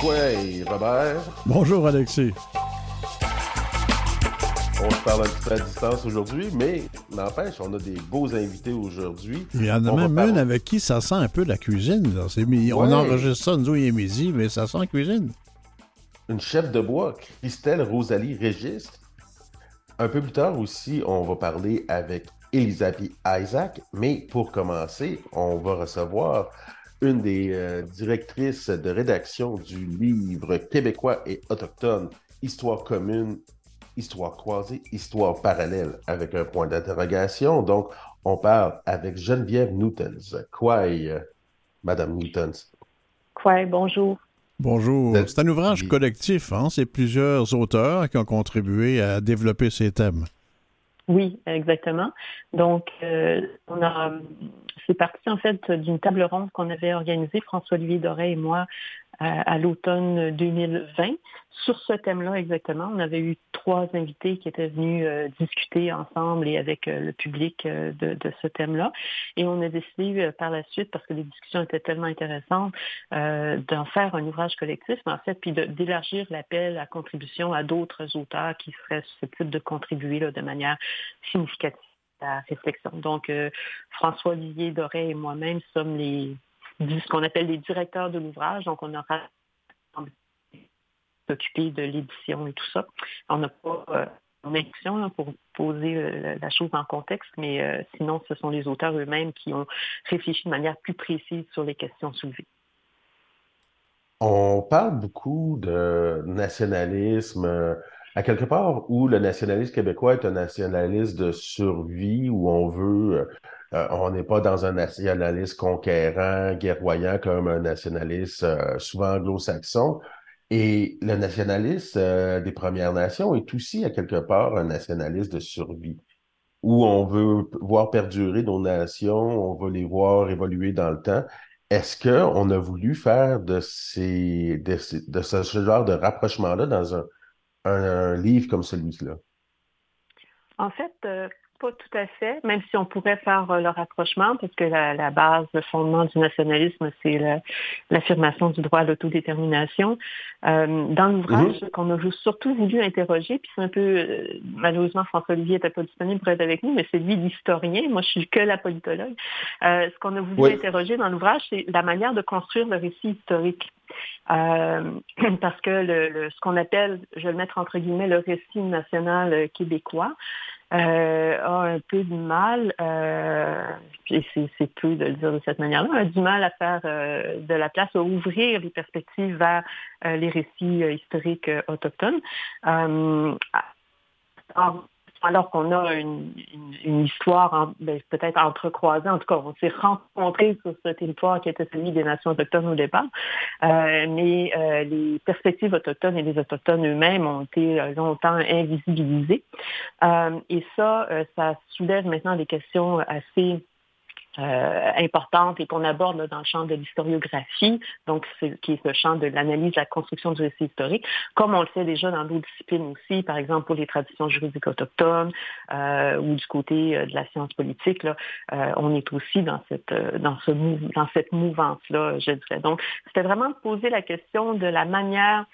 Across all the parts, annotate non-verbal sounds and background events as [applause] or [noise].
Quay, Robert. Bonjour, Alexis. On se parle un petit peu à distance aujourd'hui, mais n'empêche, on a des beaux invités aujourd'hui. Il y en a On même une avec qui ça sent un peu la cuisine. là. On enregistre ça, nous, il est midi, mais ça sent la cuisine. Une chef de bois, Christelle Rosalie Régis. Un peu plus tard aussi, on va parler avec Elisabeth Isaac, mais pour commencer, on va recevoir une des euh, directrices de rédaction du livre québécois et autochtone, Histoire commune, Histoire croisée, Histoire parallèle, avec un point d'interrogation. Donc, on parle avec Geneviève Newtons. Quoi, euh, Madame Newtons? Ouais, bonjour. Bonjour. C'est- un ouvrage collectif. Hein? C'est plusieurs auteurs qui ont contribué à développer ces thèmes. Oui, exactement. Donc, euh, on a, c'est parti en fait d'une table ronde qu'on avait organisée, François-Olivier Doré et moi, à l'automne 2020. Sur ce thème-là exactement, on avait eu trois invités qui étaient venus euh, discuter ensemble et avec euh, le public euh, de, ce thème-là. Et on a décidé par la suite, parce que les discussions étaient tellement intéressantes, d'en faire un ouvrage collectif, mais en fait, puis d'élargir l'appel à contribution à d'autres auteurs qui seraient susceptibles de contribuer de manière significative à la réflexion. Donc, François-Olivier Doré et moi-même sommes les ce qu'on appelle les directeurs de l'ouvrage. Donc, on aura s'occuper de l'édition et tout ça. On n'a pas euh, une édition pour poser euh, la chose en contexte, mais euh, sinon, ce sont les auteurs eux-mêmes qui ont réfléchi de manière plus précise sur les questions soulevées. On parle beaucoup de nationalisme, à quelque part où le nationalisme québécois est un nationalisme de survie, où on veut, euh, on n'est pas dans un nationalisme conquérant, guerroyant comme un nationaliste souvent anglo-saxon. Et le nationalisme euh, des Premières Nations est aussi à quelque part un nationalisme de survie, où on veut voir perdurer nos nations, on veut les voir évoluer dans le temps. Est-ce qu'on a voulu faire de, ces, de, ces- de ce, genre de rapprochement-là dans un, un, un livre comme celui-là? En fait, euh, pas tout à fait, même si on pourrait faire euh, le rapprochement, parce que la, la base, le fondement du nationalisme, c'est l'affirmation du droit à l'autodétermination. Euh, dans l'ouvrage qu'on a surtout voulu interroger, puis c'est un peu, euh, malheureusement, François-Olivier n'était pas disponible pour être avec nous, mais c'est lui l'historien, moi je suis que la politologue. Euh, ce qu'on a voulu Oui. interroger dans l'ouvrage, c'est la manière de construire le récit historique. Euh, [clears throat] parce que le, le- ce qu'on appelle, je vais le mettre entre guillemets, le récit national euh, québécois, euh, a un peu de mal, euh, et c'est peu de le dire de cette manière-là, a du mal à faire euh, de la place, à ouvrir les perspectives vers euh, les récits euh, historiques euh, autochtones. Alors qu'on a une, une- une histoire en- ben, peut-être entrecroisée, en tout cas, on s'est rencontrés sur ce territoire qui était celui des nations autochtones au départ, Euh, mais euh, les perspectives autochtones et les autochtones eux-mêmes ont été euh, longtemps invisibilisées. Euh, et ça, euh, ça soulève maintenant des questions assez euh, importantes et qu'on aborde dans le champ de l'historiographie, donc qui est le champ de l'analyse, de la construction du récit historique, comme on le fait déjà dans d'autres disciplines aussi, par exemple pour les traditions juridiques autochtones euh, ou du côté euh, de la science politique, là, euh, on est aussi dans cette euh, dans ce dans cette mouvance-là, je dirais. Donc, c'était vraiment de poser la question de la manière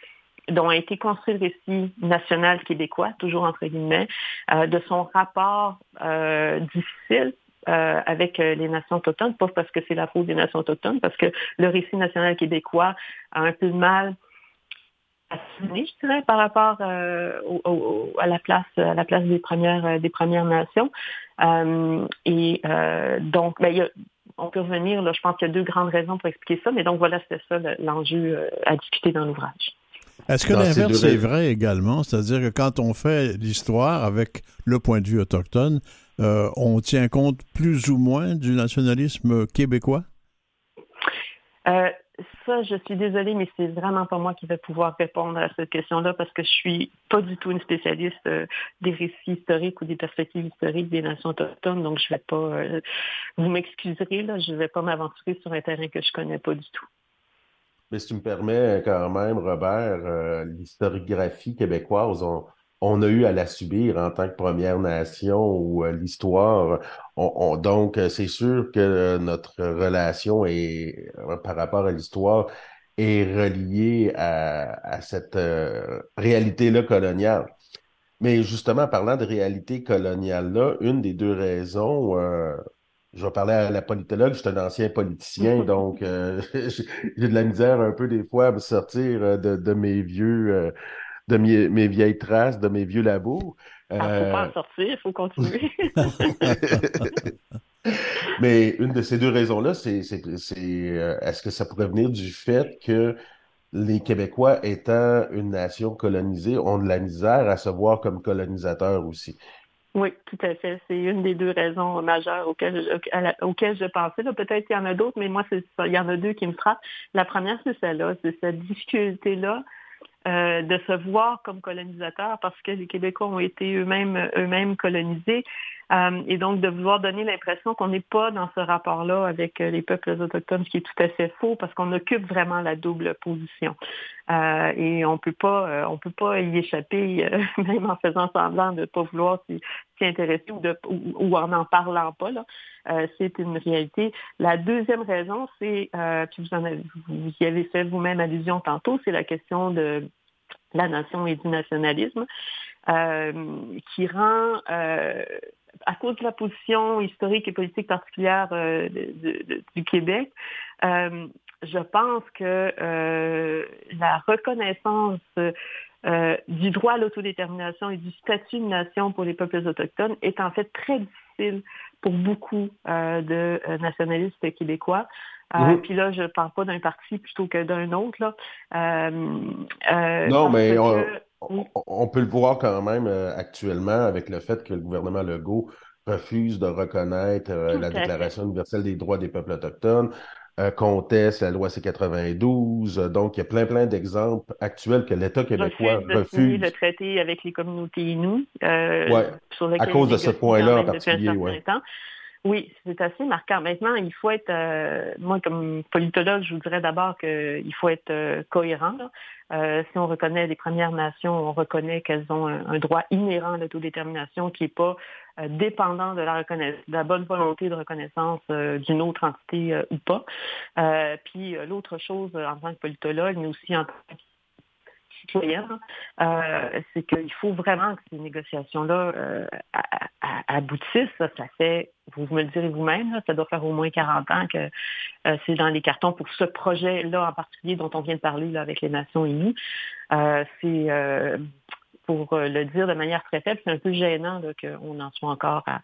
dont a été construit le récit national québécois, toujours entre guillemets, euh, de son rapport euh, difficile euh, avec euh, les nations autochtones, pas parce que c'est la faute des nations autochtones, parce que le récit national québécois a un peu de mal à s'assumer, je dirais, par rapport euh, au- au- à la place à la place des premières des premières nations. Euh, et euh, donc, ben, il y a- on peut revenir, là, je pense qu'il y a deux grandes raisons pour expliquer ça, mais donc voilà, c'était ça le- l'enjeu à discuter dans l'ouvrage. Est-ce que l'inverse est vrai également? C'est-à-dire que quand on fait l'histoire avec le point de vue autochtone, euh, on tient compte plus ou moins du nationalisme québécois? Euh, ça, je suis désolée, mais c'est vraiment pas moi qui vais pouvoir répondre à cette question-là parce que je suis pas du tout une spécialiste euh, des récits historiques ou des perspectives historiques des nations autochtones, donc je vais pas. euh, vous m'excuserez là, je vais pas m'aventurer sur un terrain que je connais pas du tout. Mais si tu me permets quand même, Robert, euh, l'historiographie québécoise, on, on a eu à la subir en tant que Première Nation ou euh, l'histoire. On, on- donc, euh, c'est sûr que notre relation est, euh, par rapport à l'histoire est relié à, cette réalité-là coloniale. Mais justement, parlant de réalité coloniale-là, une des deux raisons, je vais parler à la politologue, je suis un ancien politicien, [laughs] donc [laughs] j'ai de la misère un peu des fois à me sortir de, mes vieux, de mes, vieilles traces, de mes vieux labos. Il ah, ne faut pas en sortir, il faut continuer. [laughs] Mais une de ces deux raisons-là, c'est euh, est-ce que ça pourrait venir du fait que les Québécois, étant une nation colonisée, ont de la misère à se voir comme colonisateurs aussi? Oui, tout à fait. C'est une des deux raisons majeures auxquelles je, auxquelles je pensais. Peut-être qu'il y en a d'autres, mais moi, il y en a deux qui me frappent. La première, c'est celle-là, c'est cette difficulté-là euh, de se voir comme colonisateurs parce que les Québécois ont été eux-mêmes eux-mêmes colonisés. Euh, et donc de vouloir donner l'impression qu'on n'est pas dans ce rapport-là avec euh, les peuples autochtones, ce qui est tout à fait faux parce qu'on occupe vraiment la double position. Euh, et on peut pas, on peut pas y échapper, [laughs] même en faisant semblant de ne pas vouloir s'y intéresser ou, en n'en parlant pas. c'est une réalité. La deuxième raison, c'est, puis vous, en avez, vous y avez fait vous-même allusion tantôt, c'est la question de la nation et du nationalisme. qui rend à cause de la position historique et politique particulière euh, du Québec, euh, je pense que euh, la reconnaissance du droit à l'autodétermination et du statut de nation pour les peuples autochtones est en fait très difficile pour beaucoup de nationalistes québécois. Mm-hmm. Puis là, je ne parle pas d'un parti plutôt que d'un autre. Là. non, mais on, peut le voir quand même euh, actuellement avec le fait que le gouvernement Legault refuse de reconnaître euh, la Déclaration universelle des droits des peuples autochtones, euh, conteste la loi C-92. donc, il y a plein, plein d'exemples actuels que l'État québécois refuse. le traité avec les communautés Inuit. à cause de ce point-là en particulier. Oui, c'est assez marquant. Maintenant, il faut être, euh, moi comme politologue, je vous dirais d'abord qu'il faut être euh, cohérent. Euh, si on reconnaît les Premières Nations, on reconnaît qu'elles ont un, droit inhérent à l'autodétermination qui n'est pas dépendant de la, de la bonne volonté de reconnaissance d'une autre entité ou pas. puis l'autre chose en tant que politologue, mais aussi en tant que citoyenne, c'est qu'il faut vraiment que ces négociations-là aboutissent. Ça, fait, vous me le direz vous-même, ça doit faire au moins 40 ans que euh, c'est dans les cartons pour ce projet-là en particulier dont on vient de parler là, avec les Nations Unies. Euh, c'est euh, pour le dire de manière très faible, c'est un peu gênant qu'on en soit encore à,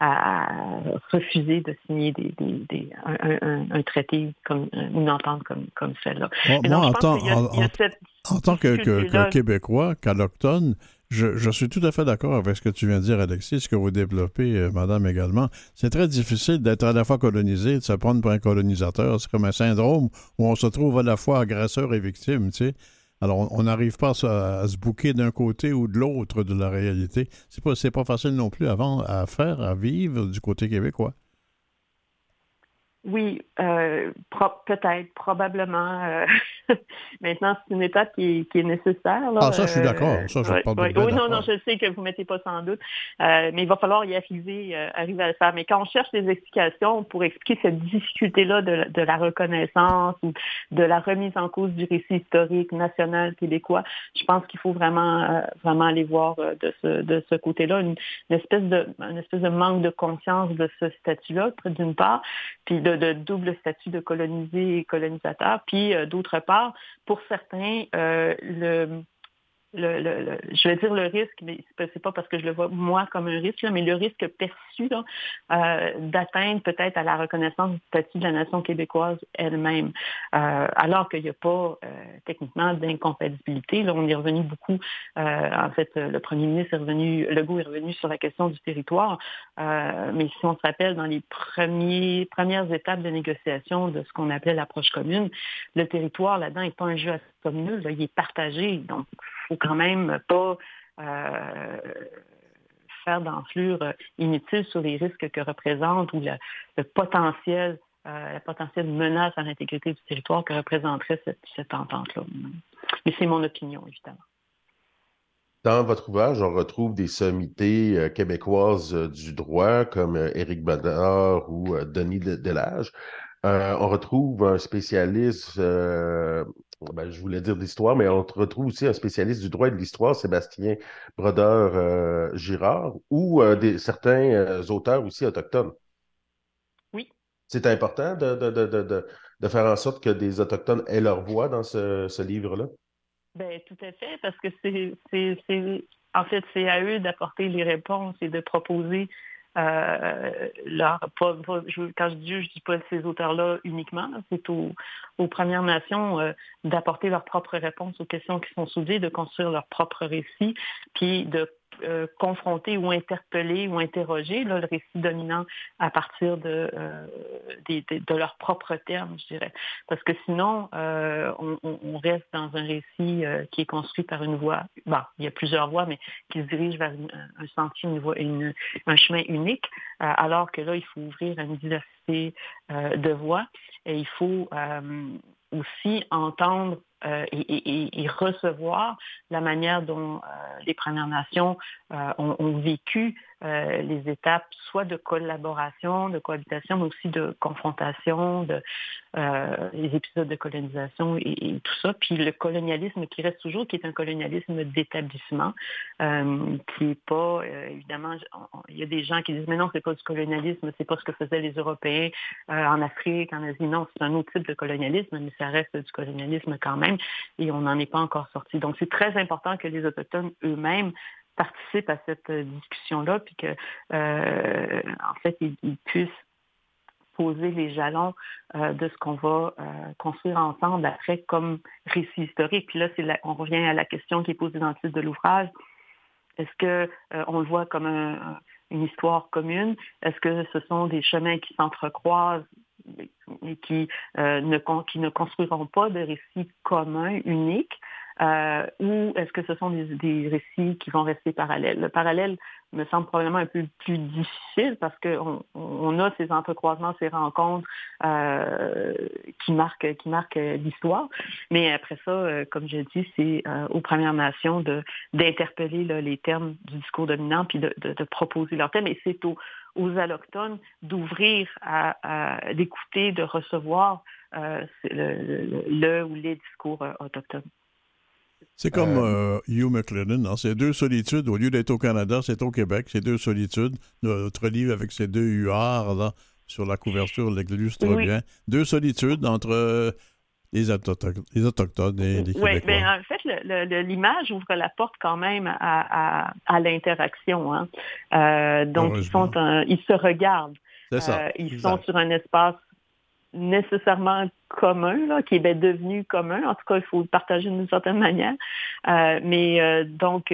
refuser de signer des, un, traité comme une entente comme, comme celle-là. moi, en, tant que, Québécois, qu'allochtone, je, suis tout à fait d'accord avec ce que tu viens de dire, Alexis, ce que vous développez, euh, madame également. C'est très difficile d'être à la fois colonisé, de se prendre pour un colonisateur. C'est comme un syndrome où on se trouve à la fois agresseur et victime, tu sais. Alors, on n'arrive pas à, se bouquer d'un côté ou de l'autre de la réalité. C'est pas, pas facile non plus avant à faire, à vivre du côté québécois. Oui, euh, peut-être, probablement. Euh, [laughs] maintenant, c'est une étape qui est, nécessaire. ah, ça, je suis d'accord. Ça, je pas Oui, non, non, je sais que vous ne mettez pas sans doute, euh, mais il va falloir y arriver, arriver à le faire. Mais quand on cherche des explications pour expliquer cette difficulté-là de, de, la reconnaissance ou de la remise en cause du récit historique national québécois, je pense qu'il faut vraiment, vraiment aller voir de ce, de ce côté-là une, espèce de, une espèce de manque de conscience de ce statut-là, d'une part, puis de de double statut de colonisé et colonisateur. Puis, euh, d'autre part, pour certains, euh, le, le, je vais dire le risque, mais c'est pas parce que je le vois moi comme un risque, mais le risque perçu euh, d'atteindre peut-être à la reconnaissance du statut de la nation québécoise elle-même, euh, alors qu'il n'y a pas euh, techniquement d'incompatibilité. Là, on est revenu beaucoup. en fait, le premier ministre est revenu, Legault est revenu sur la question du territoire, mais si on se rappelle dans les premiers, premières étapes de négociation de ce qu'on appelait l'approche commune, le territoire là-dedans n'est pas un jeu à commune, il est partagé. Donc, faut quand même pas euh, faire d'enflure inutile sur les risques que représente ou le, potentiel euh, la potentielle menace à l'intégrité du territoire que représenterait cette, entente-là. Mais c'est mon opinion, évidemment. Dans votre ouvrage, on retrouve des sommités euh, québécoises du droit comme Éric Bonnard ou Denis Delage. On retrouve un spécialiste, ben, je voulais dire d'histoire, mais on retrouve aussi un spécialiste du droit et de l'histoire, Sébastien Brodeur-Girard, ou des, certains auteurs aussi autochtones. Oui. C'est important de, de, faire en sorte que des Autochtones aient leur voix dans ce, livre-là? Ben, tout à fait, parce que c'est, en fait, c'est à eux d'apporter les réponses et de proposer euh, leur, quand je dis je dis pas ces auteurs-là uniquement, c'est aux, Premières Nations euh, d'apporter leurs propres réponses aux questions qui sont soulevées, de construire leur propre récit, puis de euh, confronter ou interpeller ou interroger le récit dominant à partir de, euh, de, leurs propres termes, je dirais. Parce que sinon, euh, on, reste dans un récit qui est construit par une voie, bon, il y a plusieurs voies, mais qui se dirige vers un sentier, une voie, un chemin unique, alors que là, il faut ouvrir une diversité de voies et il faut aussi entendre euh, et, recevoir la manière dont euh, les Premières Nations euh, ont, vécu les étapes soit de collaboration, de cohabitation, mais aussi de confrontation, de, les épisodes de colonisation et, tout ça. Puis le colonialisme qui reste toujours, qui est un colonialisme d'établissement, qui n'est pas, évidemment, il y a des gens qui disent, mais non, c'est pas du colonialisme, c'est pas ce que faisaient les Européens en Afrique, en Asie. Non, c'est un autre type de colonialisme, mais ça reste du colonialisme quand même et on n'en est pas encore sorti. Donc, c'est très important que les Autochtones eux-mêmes participent à cette euh, discussion-là, puis que, euh, en fait, ils, puissent poser les jalons euh, de ce qu'on va construire ensemble après comme récit historique. Puis là, on revient à la question qui est posée dans le titre de l'ouvrage. Est-ce que on le voit comme une histoire commune? Est-ce que ce sont des chemins qui s'entrecroisent qui, euh, ne, qui ne construiront pas de récits communs, uniques, euh, ou est-ce que ce sont des, récits qui vont rester parallèles? Le parallèle me semble probablement un peu plus difficile parce qu'on on a ces entrecroisements, ces rencontres euh, qui marquent, qui marquent l'histoire. Mais après ça, comme je dis, c'est aux Premières Nations d'interpeller les termes du discours dominant puis de, de, de proposer leurs thèmes. Et c'est aux, aux allochtones d'ouvrir, à, d'écouter, de recevoir euh, le, ou les discours euh, autochtones. C'est comme euh, Hugh McLennan, hein? c'est deux solitudes. Au lieu d'être au Canada, c'est au Québec. C'est deux solitudes. Notre livre avec ces deux UR là, sur la couverture l'illustre bien. Deux solitudes entre les, Autochtones et les Oui, mais en fait, l'image ouvre la porte quand même à, l'interaction. Hein. Euh, donc, ils, sont ils se regardent. Euh, ils sont sur un espace nécessairement commun, là, qui est ben, devenu commun. En tout cas, il faut le partager d'une certaine manière. Euh, mais donc,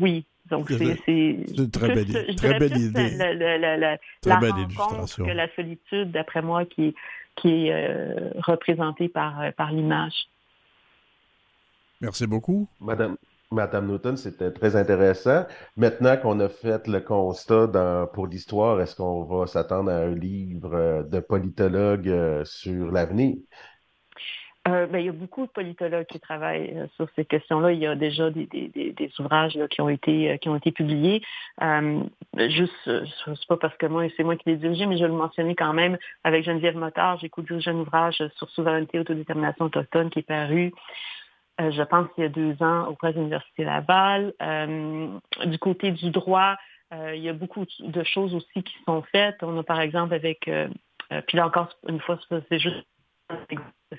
oui, donc, c'est une très belle, très belle idée. La, très belle illustration. que la solitude, d'après moi, qui, qui est euh, représenté par, euh, par l'image. Merci beaucoup. Madame, Madame Newton, c'était très intéressant. Maintenant qu'on a fait le constat pour l'histoire, est-ce qu'on va s'attendre à un livre euh, de politologue sur l'avenir? Euh, ben, il y a beaucoup de politologues qui travaillent euh, sur ces questions-là. Il y a déjà des, ouvrages qui ont été euh, publiés. juste, c'est pas parce que c'est moi qui l'ai dirigé, mais je vais le mentionner quand même avec Geneviève Motard. J'ai co-dirigé un ouvrage sur souveraineté et autodétermination autochtone qui est paru. Je pense qu'il y a deux ans auprès de l'Université Laval. du côté du droit, il y a beaucoup de choses aussi qui sont faites. On a par exemple avec, puis là encore une fois, c'est juste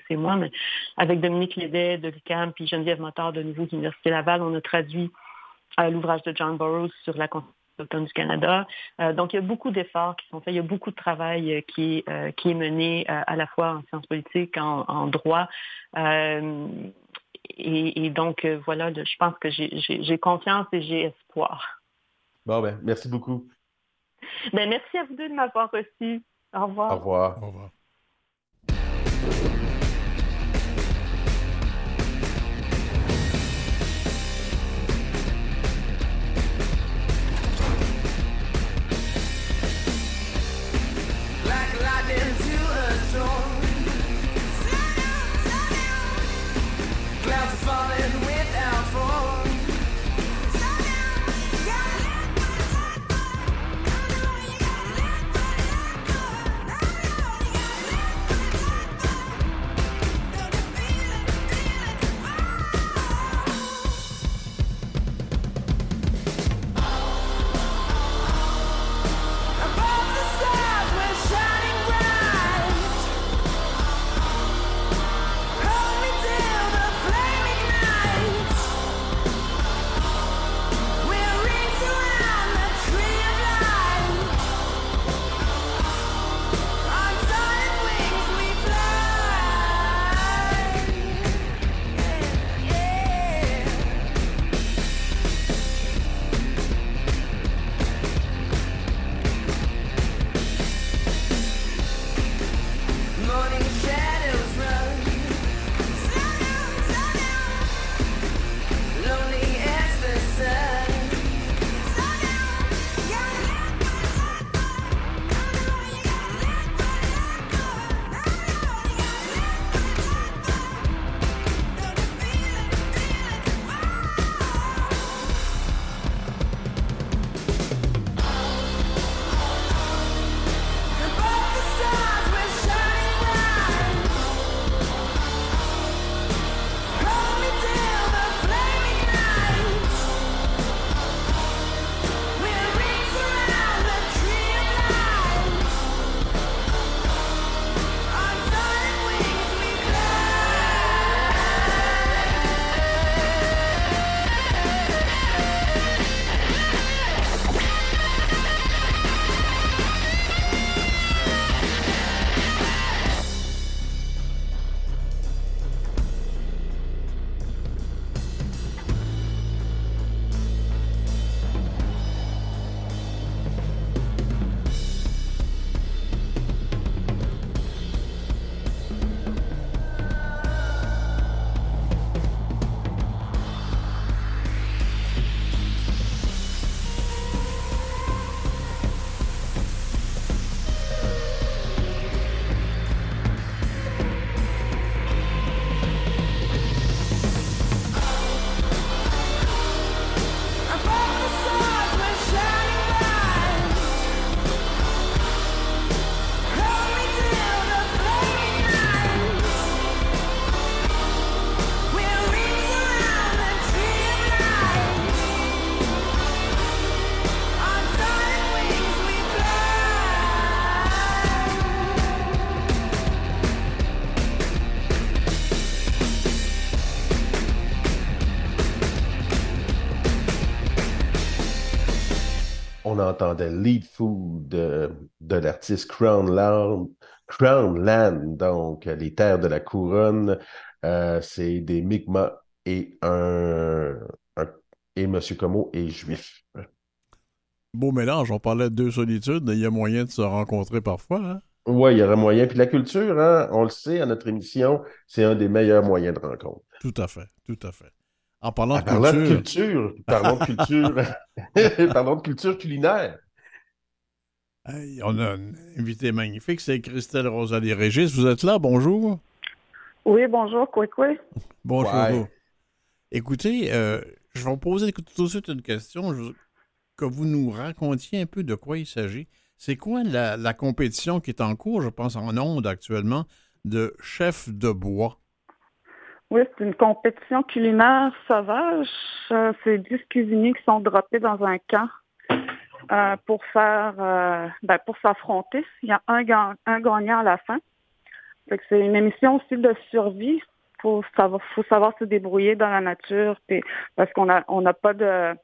c'est moi, mais avec Dominique Lédet de l'UQAM puis Geneviève Motard de nouveau de l'Université Laval, on a traduit euh, l'ouvrage de John Burroughs sur la Constitution du Canada. Euh, donc, il y a beaucoup d'efforts qui sont faits, il y a beaucoup de travail euh, qui est mené à la fois en sciences politiques, en, droit. Et, donc, voilà, je pense que j'ai confiance et j'ai espoir. Bon, ben, merci beaucoup. Ben, merci à vous deux de m'avoir reçu. Au revoir. Au revoir. Au revoir. Entendait Lead Food de, de l'artiste Crown Land, Crown Land, donc les terres de la couronne. Euh, c'est des Mi'kmaq et un, et M. Como est juif. Beau mélange, on parlait de deux solitudes, il y a moyen de se rencontrer parfois. Hein? Oui, il y aurait moyen. Puis la culture, hein, on le sait, à notre émission, c'est un des meilleurs moyens de rencontre. Tout à fait, tout à fait. En parlant, de, culture... parlons de culture, [laughs] parlons de culture culinaire. on a un invité magnifique, c'est Christelle Rosalie Régis. Vous êtes là, bonjour. Oui, bonjour, quoi, quoi? Bonjour. Écoutez, euh, je vais vous poser tout de suite une question, que vous nous racontiez un peu de quoi il s'agit. C'est quoi la, compétition qui est en cours, je pense, en onde actuellement, de chef de bois? Oui, c'est une compétition culinaire sauvage. Euh, c'est 10 cuisiniers qui sont droppés dans un camp euh, pour faire, euh, ben, pour s'affronter. Il y a un, gagnant à la fin. c'est une émission aussi de survie. Faut savoir, faut savoir se débrouiller dans la nature, parce qu'on a, on n'a pas de,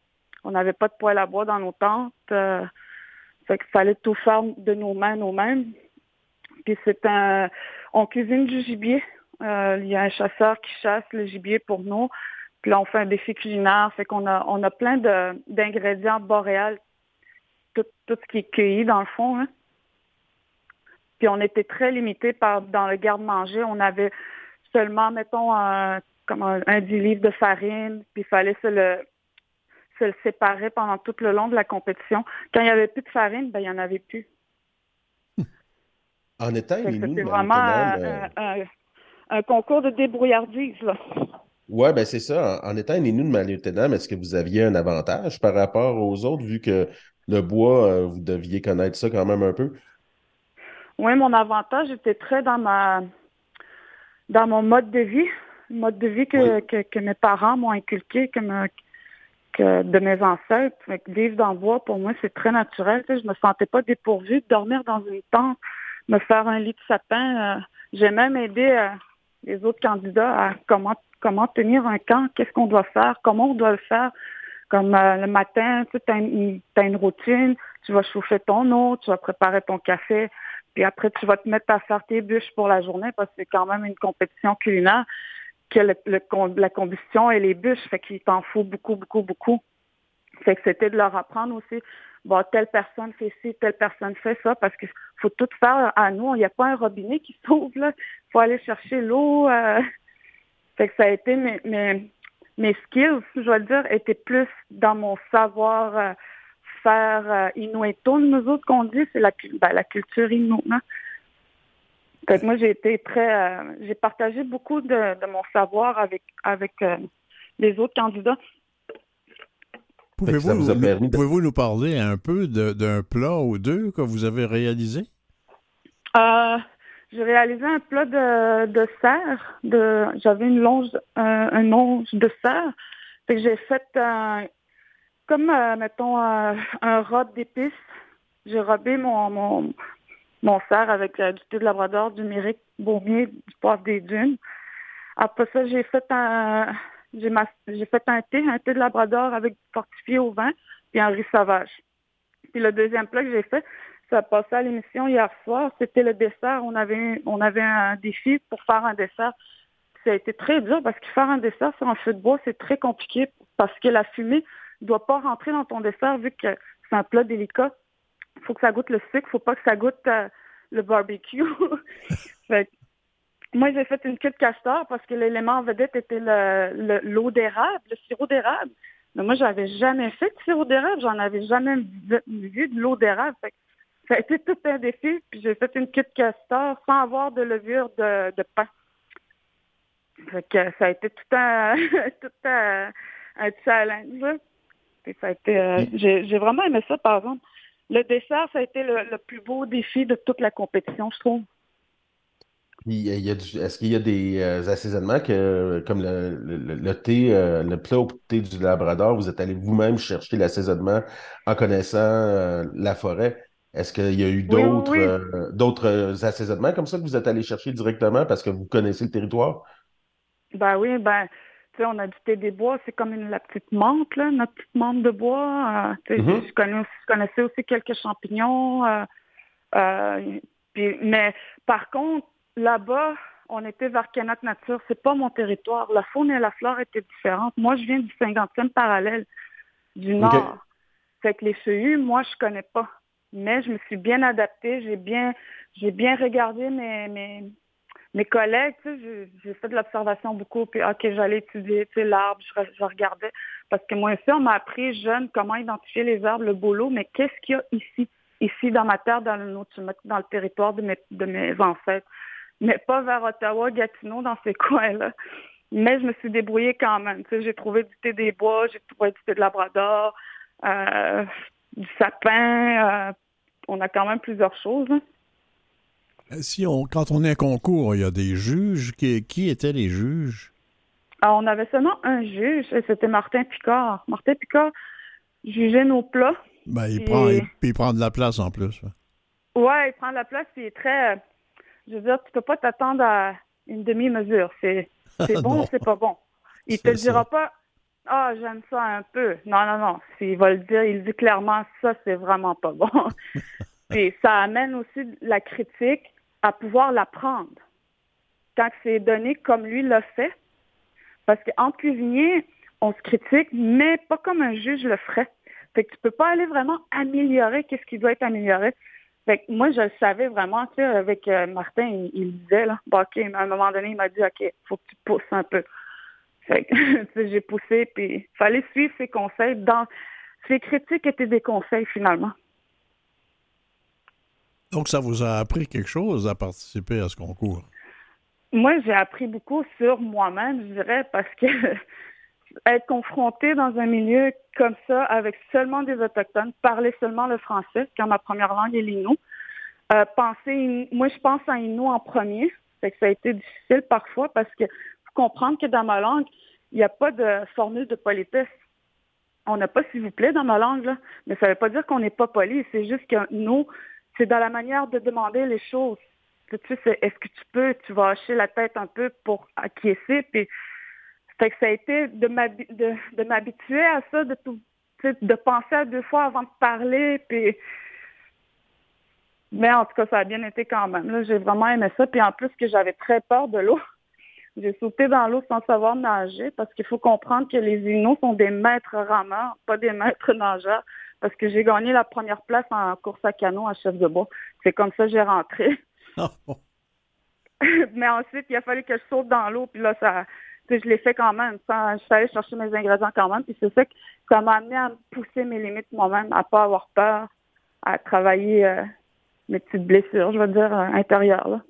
on n'avait pas de poêle à bois dans nos tentes. fait qu'il fallait tout faire de nos mains, nous-mêmes. Puis c'est un, on cuisine du gibier euh, il y a un chasseur qui chasse le gibier pour nous. Puis là, on fait un défi culinaire. Fait qu'on a, on a plein d'ingrédients boréals, tout, ce qui est cueilli dans le fond. Hein. Puis on était très limité par dans le garde-manger. On avait seulement, mettons, un, comme un, 10 livres de farine, puis il fallait se le, se le séparer pendant tout le long de la compétition. Quand il n'y avait plus de farine, ben, il n'y en avait plus. En étant C'était vraiment un concours de débrouillardise. Oui, ben c'est ça. En, étant un Inuit de Maliotenam, est-ce que vous aviez un avantage par rapport aux autres, vu que le bois, euh, vous deviez connaître ça quand même un peu? Oui, mon avantage était très dans ma dans mon mode de vie, mode de vie que, que, mes parents m'ont inculqué, que, que de mes ancêtres. vivre dans le bois, pour moi, c'est très naturel. Je ne me sentais pas dépourvue de dormir dans une tente, me faire un lit de sapin. Euh, j'ai même aidé euh, les autres candidats à comment comment tenir un camp, qu'est-ce qu'on doit faire, comment on doit le faire. Comme euh, le matin, tu as, une routine, tu vas chauffer ton eau, tu vas préparer ton café, puis après tu vas te mettre à faire tes bûches pour la journée parce que c'est quand même une compétition culinaire que le, la combustion et les bûches, fait qu'il t'en faut beaucoup, beaucoup, beaucoup. Fait que c'était de leur apprendre aussi bon, telle personne fait ci, telle personne fait ça, parce qu'il faut tout faire à nous. Il n'y a pas un robinet qui [laughs] s'ouvre. Il faut aller chercher l'eau. Euh. Que ça a été mes, mes, mes, skills, je dois dire, étaient plus dans mon savoir euh, faire euh, nous autres qu'on dit, c'est la, ben, la culture inuit. Hein. Moi, j'ai été très, euh, j'ai partagé beaucoup de, de, mon savoir avec, avec les autres candidats. Pouvez-vous nous parler un peu d'un plat ou deux que vous avez réalisé? Euh, j'ai réalisé un plat de, de serre. De, j'avais une longe, un longe de serre. j'ai fait un, comme, euh, mettons, un, un d'épices. J'ai robé mon, mon, mon cerf avec euh, du thé de labrador, du méric baumier, du poivre des dunes. Après ça, j'ai fait un, j'ai fait un thé, un thé de labrador avec fortifié au vin, puis un riz sauvage. Puis le deuxième plat que j'ai fait, ça passé à l'émission hier soir, c'était le dessert. On avait, on avait un défi pour faire un dessert. Ça a été très dur parce que faire un dessert sur un feu de bois, c'est très compliqué parce que la fumée ne doit pas rentrer dans ton dessert vu que c'est un plat délicat. Il faut que ça goûte le sucre, faut pas que ça goûte euh, le barbecue. [laughs] fait, moi, j'ai fait une queue de castor parce que l'élément vedette était le, l'eau d'érable, le sirop d'érable. Mais moi, j'avais jamais fait de sirop d'érable. J'en avais jamais vu de l'eau d'érable. ça a été tout un défi. Puis j'ai fait une queue de castor sans avoir de levure de, pain. Fait que ça a été tout un, [laughs] tout un, challenge. ça a été, euh, j'ai, vraiment aimé ça, par exemple. Le dessert, ça a été le plus beau défi de toute la compétition, je trouve. Est-ce qu'il y a des euh, assaisonnements que, comme le, thé, euh, le plat au thé du Labrador, vous êtes allé vous-même chercher l'assaisonnement en connaissant euh, la forêt? Est-ce qu'il y a eu d'autres d'autres assaisonnements comme ça que vous êtes allé chercher directement parce que vous connaissez le territoire? Ben oui, ben on a du thé des bois, c'est comme une, la petite menthe, là, notre petite menthe de bois. Euh, mm-hmm. je, connais, connaissais aussi quelques champignons. Mais par contre, là-bas, on était vers Canat Nature. C'est pas mon territoire. La faune et la flore étaient différentes. Moi, je viens du 50e parallèle du nord. Fait que les feuillus, moi, je connais pas. Mais je me suis bien adaptée. J'ai bien, j'ai bien regardé mes, mes, mes collègues, tu sais, j'ai fait de l'observation beaucoup, puis OK, j'allais étudier, tu sais, l'arbre, je, regardais. Parce que moi aussi, on m'a appris jeune comment identifier les arbres, le boulot, mais qu'est-ce qu'il y a ici? Ici, dans ma terre, dans le, dans le territoire de mes, de mes ancêtres. Mais pas vers Ottawa, Gatineau, dans ces [laughs] coins-là. Mais je me suis débrouillée quand même. Tu sais, j'ai trouvé du thé des bois, j'ai trouvé du thé de labrador, euh, du sapin. Euh, on a quand même plusieurs choses. Hein. Euh, si on, quand on est à concours, il y a des juges. Qui, qui étaient les juges? Alors, ah, on avait seulement un juge, et c'était Martin Picard. Martin Picard jugeait nos plats. Ben, il, prend, il, prend de la place en plus. Oui, il prend de la place, il est très... Je veux dire, tu peux pas t'attendre à une demi-mesure. C'est [laughs] bon ou c'est pas bon? Il te dira pas, ah, j'aime ça un peu. Non, non, non. Il va le dire, il dit clairement, ça, c'est vraiment pas bon. [laughs] Puis ça amène aussi la critique à pouvoir l'apprendre quand c'est donné comme lui l'a fait. Parce qu'en cuisinier, on se critique, mais pas comme un juge le ferait. Fait que tu peux pas aller vraiment améliorer qu'est-ce qui doit être amélioré. Fait que moi, je le savais vraiment, tu sais, avec euh, Martin, il, disait, là, bah, OK, à un moment donné, il m'a dit, OK, faut que tu pousses un peu. Fait que, [laughs] j'ai poussé, puis il fallait suivre ses conseils. Dans, ses critiques étaient des conseils, finalement. Donc, ça vous a appris quelque chose à participer à ce concours? Moi, j'ai appris beaucoup sur moi-même, je dirais, parce que [laughs] être confronté dans un milieu comme ça, avec seulement des Autochtones, parler seulement le français, quand ma première langue est l'inou, euh, penser, moi, je pense à Innu en premier, fait que ça a été difficile parfois parce que faut comprendre que dans ma langue, il n'y a pas de formule de politesse. On n'a pas s'il vous plaît dans ma langue, là. mais ça ne veut pas dire qu'on n'est pas poli, c'est juste que nous, c'est dans la manière de demander les choses. Tu sais, est-ce que tu peux, tu vas hacher la tête un peu pour acquiescer, puis fait que ça a été de m'habituer à ça, de tout, de penser à deux fois avant de parler, puis mais en tout cas, ça a bien été quand même. J'ai vraiment aimé ça. Puis en plus que j'avais très peur de l'eau. [laughs] J'ai sauté dans l'eau sans savoir nager parce qu'il faut comprendre que les Inuits sont des maîtres rameurs, pas des maîtres nageurs parce que j'ai gagné la première place en course à canot à chef de bois. C'est comme ça que j'ai rentré. [laughs] Ah, [laughs] Mais ensuite, il a fallu que je saute dans l'eau, puis là, ça, je l'ai fait quand même. je suis allée chercher mes ingrédients quand même, puis c'est ça que ça m'a amené à pousser mes limites moi-même, à pas avoir peur, à travailler euh, mes petites blessures, je veux dire, euh, intérieures.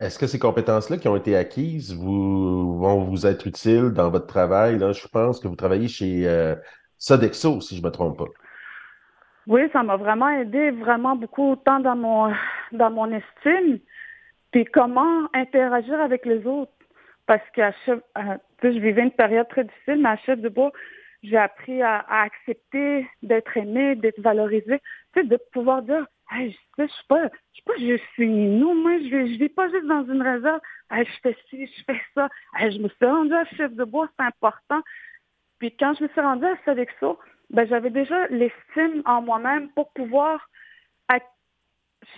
Est-ce que ces compétences-là qui ont été acquises vous, vont vous être utiles dans votre travail? Là, je pense que vous travaillez chez euh, Sodexo, si je ne me trompe pas. Oui, ça m'a vraiment aidé vraiment beaucoup, tant dans mon dans mon estime, puis comment interagir avec les autres. Parce que euh, je vivais une période très difficile, mais à Chef de Bois, j'ai appris à, accepter d'être aimé, d'être valorisé, tu sais, de pouvoir dire hey, je sais pas, je sais pas, je suis nous, moi, je ne vis pas juste dans une réserve, je fais ci, je fais ça, je me suis rendue à Chef de Bois, c'est important. Puis quand je me suis rendue à Sodexo, ben, j'avais déjà l'estime en moi-même pour pouvoir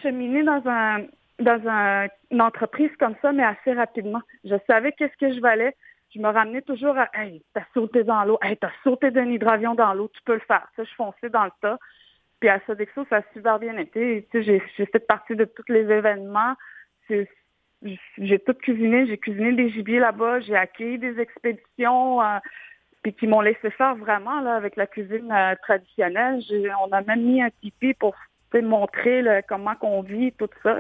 cheminer dans un dans un, une entreprise comme ça, mais assez rapidement. Je savais qu'est-ce que je valais. Je me ramenais toujours à Hey, t'as sauté dans l'eau, hey, t'as sauté d'un hydravion dans l'eau, tu peux le faire. Ça, je fonçais dans le tas. Puis à Sodexo, ça a super bien été. Tu sais, j'ai fait partie de tous les événements. J'ai tout cuisiné. J'ai cuisiné des gibiers là-bas. J'ai accueilli des expéditions. Euh, puis qui m'ont laissé faire vraiment là, avec la cuisine euh, traditionnelle. On a même mis un tipi pour montrer comment qu'on vit, tout ça.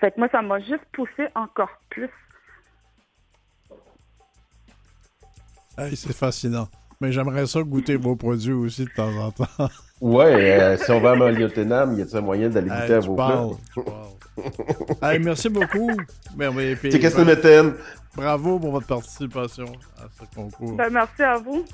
Fait que moi, ça m'a juste poussé encore plus. c'est fascinant. Mais j'aimerais ça goûter vos produits aussi de temps en temps. [laughs] Ouais, euh, si on va à Maliotenam, y a-t-il moyen d'aller goûter à vos plats? merci beaucoup. C'est qu'est-ce que Bravo pour votre participation à ce concours. Ben, merci à vous.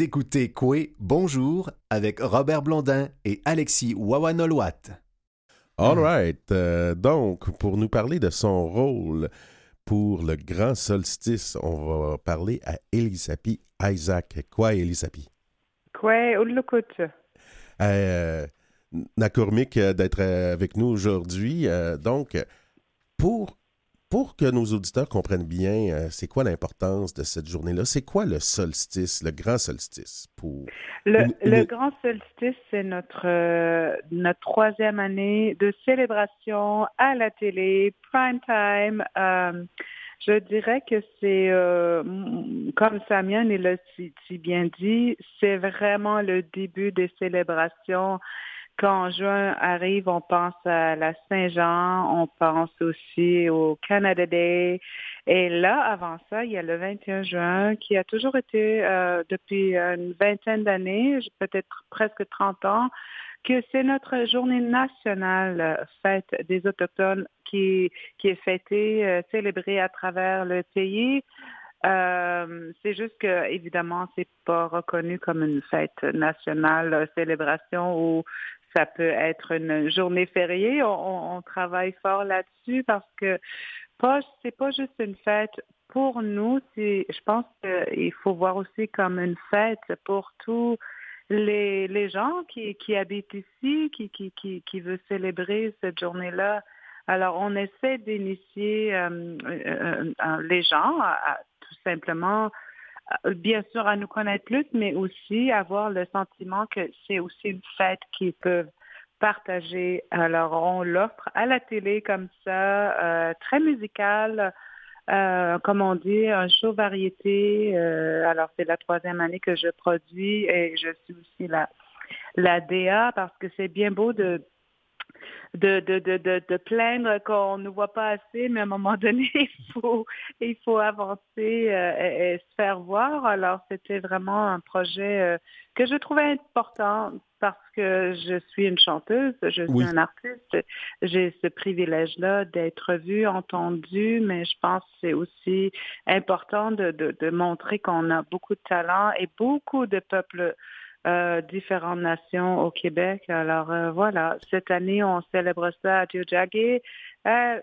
Vous écoutez Coué Bonjour avec Robert Blondin et Alexis Wawanolwat. All right. Euh, donc, pour nous parler de son rôle pour le grand solstice, on va parler à Elisapi Isaac. Quoi, Elisapi? Quoi, Ulukut. Euh, Nakurmik euh, d'être avec nous aujourd'hui. donc, pour pour que nos auditeurs comprennent bien, euh, c'est quoi l'importance de cette journée-là? C'est quoi le solstice, le grand solstice? Pour... Le, grand solstice, c'est notre, euh, notre troisième année de célébration à la télé, prime time. Euh, je dirais que c'est, comme Samien l'a si, si bien dit, c'est vraiment le début des célébrations quand juin arrive, on pense à la Saint-Jean, on pense aussi au Canada Day. Et là, avant ça, il y a le 21 juin qui a toujours été, euh, depuis une vingtaine d'années, peut-être presque 30 ans, que c'est notre journée nationale euh, fête des Autochtones qui, qui est fêtée, euh, célébrée à travers le pays. c'est juste que, évidemment, c'est pas reconnu comme une fête nationale, célébration ou ça peut être une journée fériée. On, travaille fort là-dessus parce que pas, c'est pas juste une fête pour nous. Je pense qu'il faut voir aussi comme une fête pour tous les, les gens qui, qui habitent ici, qui, qui, qui, qui veulent célébrer cette journée-là. Alors, on essaie d'initier euh, euh, euh, les gens à, tout simplement bien sûr à nous connaître plus, mais aussi avoir le sentiment que c'est aussi une fête qu'ils peuvent partager. Alors, on l'offre à la télé comme ça, euh, très musical, euh, comme on dit, un show variété. alors, c'est la troisième année que je produis et je suis aussi la, la DA parce que c'est bien beau de de, de, de, de, plaindre qu'on ne voit pas assez, mais à un moment donné, [laughs] il faut, il faut avancer euh, et, se faire voir. Alors, c'était vraiment un projet euh, que je trouvais important parce que je suis une chanteuse, je suis un artiste. J'ai ce privilège-là d'être vue, entendue, mais je pense que c'est aussi important de, de, de montrer qu'on a beaucoup de talent et beaucoup de peuples euh, différentes nations au Québec. Alors euh, voilà, cette année, on célèbre ça à Tiohtià:ke, à,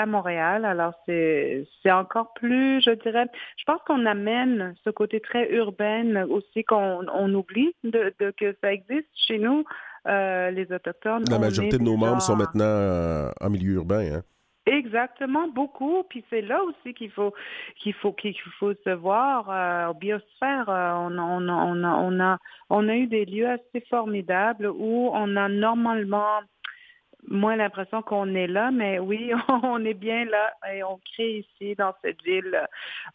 à, Montréal. Alors c'est c'est encore plus, je dirais, je pense qu'on amène ce côté très urbain aussi qu'on on oublie de, de, que ça existe chez nous. Euh, les Autochtones. La majorité de nos membres sont maintenant en milieu urbain. Hein? Exactement, beaucoup. Puis c'est là aussi qu'il faut qu'il faut qu'il faut se voir euh, au biosphère. Euh, on, on, on, a, on, a, on a eu des lieux assez formidables où on a normalement moins l'impression qu'on est là, mais oui, [laughs] on est bien là et on crée ici dans cette ville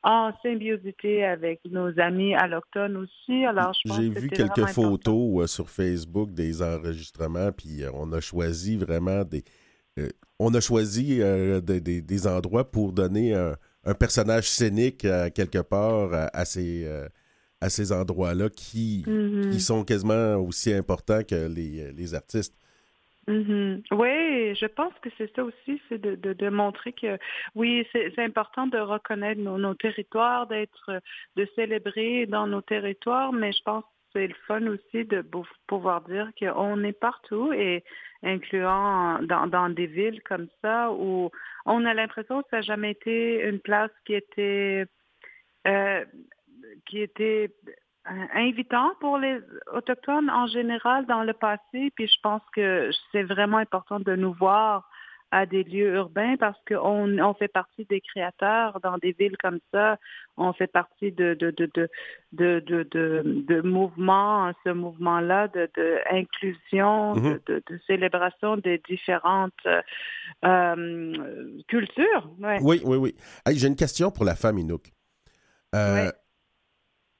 en symbiosité avec nos amis allochtones aussi. Alors, j'ai vu quelques photos euh, sur Facebook des enregistrements, puis on a choisi vraiment des on a choisi euh, des, endroits pour donner un, personnage scénique quelque part à, ces, euh, à ces endroits-là qui, mm-hmm. qui sont quasiment aussi importants que les, artistes. Mm-hmm. Oui, je pense que c'est ça aussi, c'est de, montrer que oui, c'est important de reconnaître nos, nos territoires, d'être, de célébrer dans nos territoires, mais je pense c'est le fun aussi de pouvoir dire qu'on est partout et incluant dans, des villes comme ça où on a l'impression que ça n'a jamais été une place qui était euh, qui était invitant pour les autochtones en général dans le passé. Puis je pense que c'est vraiment important de nous voir à des lieux urbains parce qu'on on fait partie des créateurs dans des villes comme ça. On fait partie de, de, de, de, de, de, de mouvements, ce mouvement-là de, de inclusion, de, mm-hmm. de, célébration des différentes euh, cultures. Oui, oui, oui. J'ai une question pour la femme Inuk. Euh,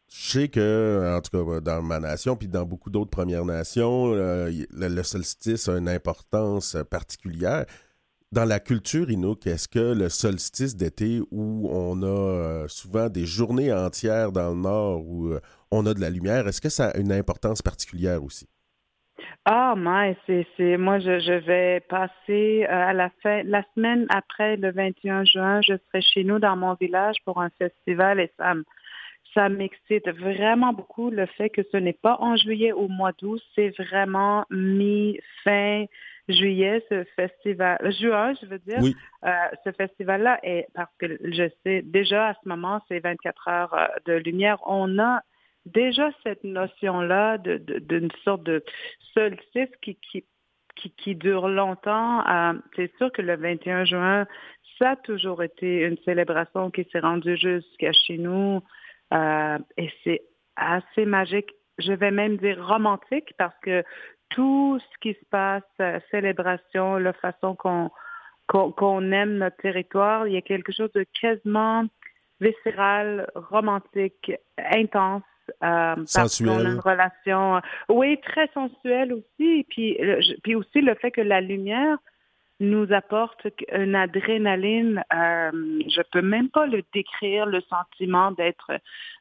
je sais que, en tout cas, dans ma nation, puis dans beaucoup d'autres Premières Nations, euh, le, solstice a une importance particulière dans la culture Inuk, est-ce que le solstice d'été où on a euh, souvent des journées entières dans le nord où euh, on a de la lumière, est-ce que ça a une importance particulière aussi? Ah, mais c'est, moi, je, vais passer euh, à la fin, la semaine après le 21 juin, je serai chez nous dans mon village pour un festival et ça ça m'excite vraiment beaucoup le fait que ce n'est pas en juillet ou au mois d'août, c'est vraiment mi-fin juillet, ce festival, juin, je veux dire, euh, ce festival-là, est parce que je sais déjà à ce moment, c'est 24 heures euh, de lumière, on a déjà cette notion-là d'une sorte de solstice qui, qui, qui, dure longtemps. Euh, c'est sûr que le 21 juin, ça a toujours été une célébration qui s'est rendue jusqu'à chez nous. Euh, et c'est assez magique. Je vais même dire romantique parce que tout ce qui se passe, euh, célébration, la façon qu'on qu'on aime notre territoire, il y a quelque chose de quasiment viscéral, romantique, intense. Euh, sensuel. Parce qu'on a une relation, oui, très sensuelle aussi. Puis, puis aussi le fait que la lumière, nous apporte une adrénaline. Euh, je peux même pas le décrire, le sentiment d'être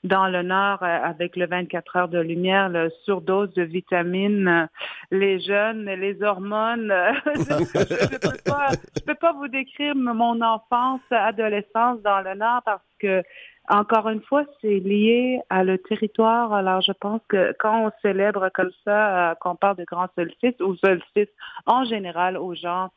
dans le nord euh, avec le 24 heures de lumière, le surdose de vitamines, les jeunes, les hormones. [laughs] je, ne peux peux pas vous décrire mon enfance, adolescence dans le nord parce que encore une fois, c'est lié à le territoire. Alors, je pense que quand on célèbre comme ça, euh, qu'on parle de grand solstice ou solstice en général aux gens,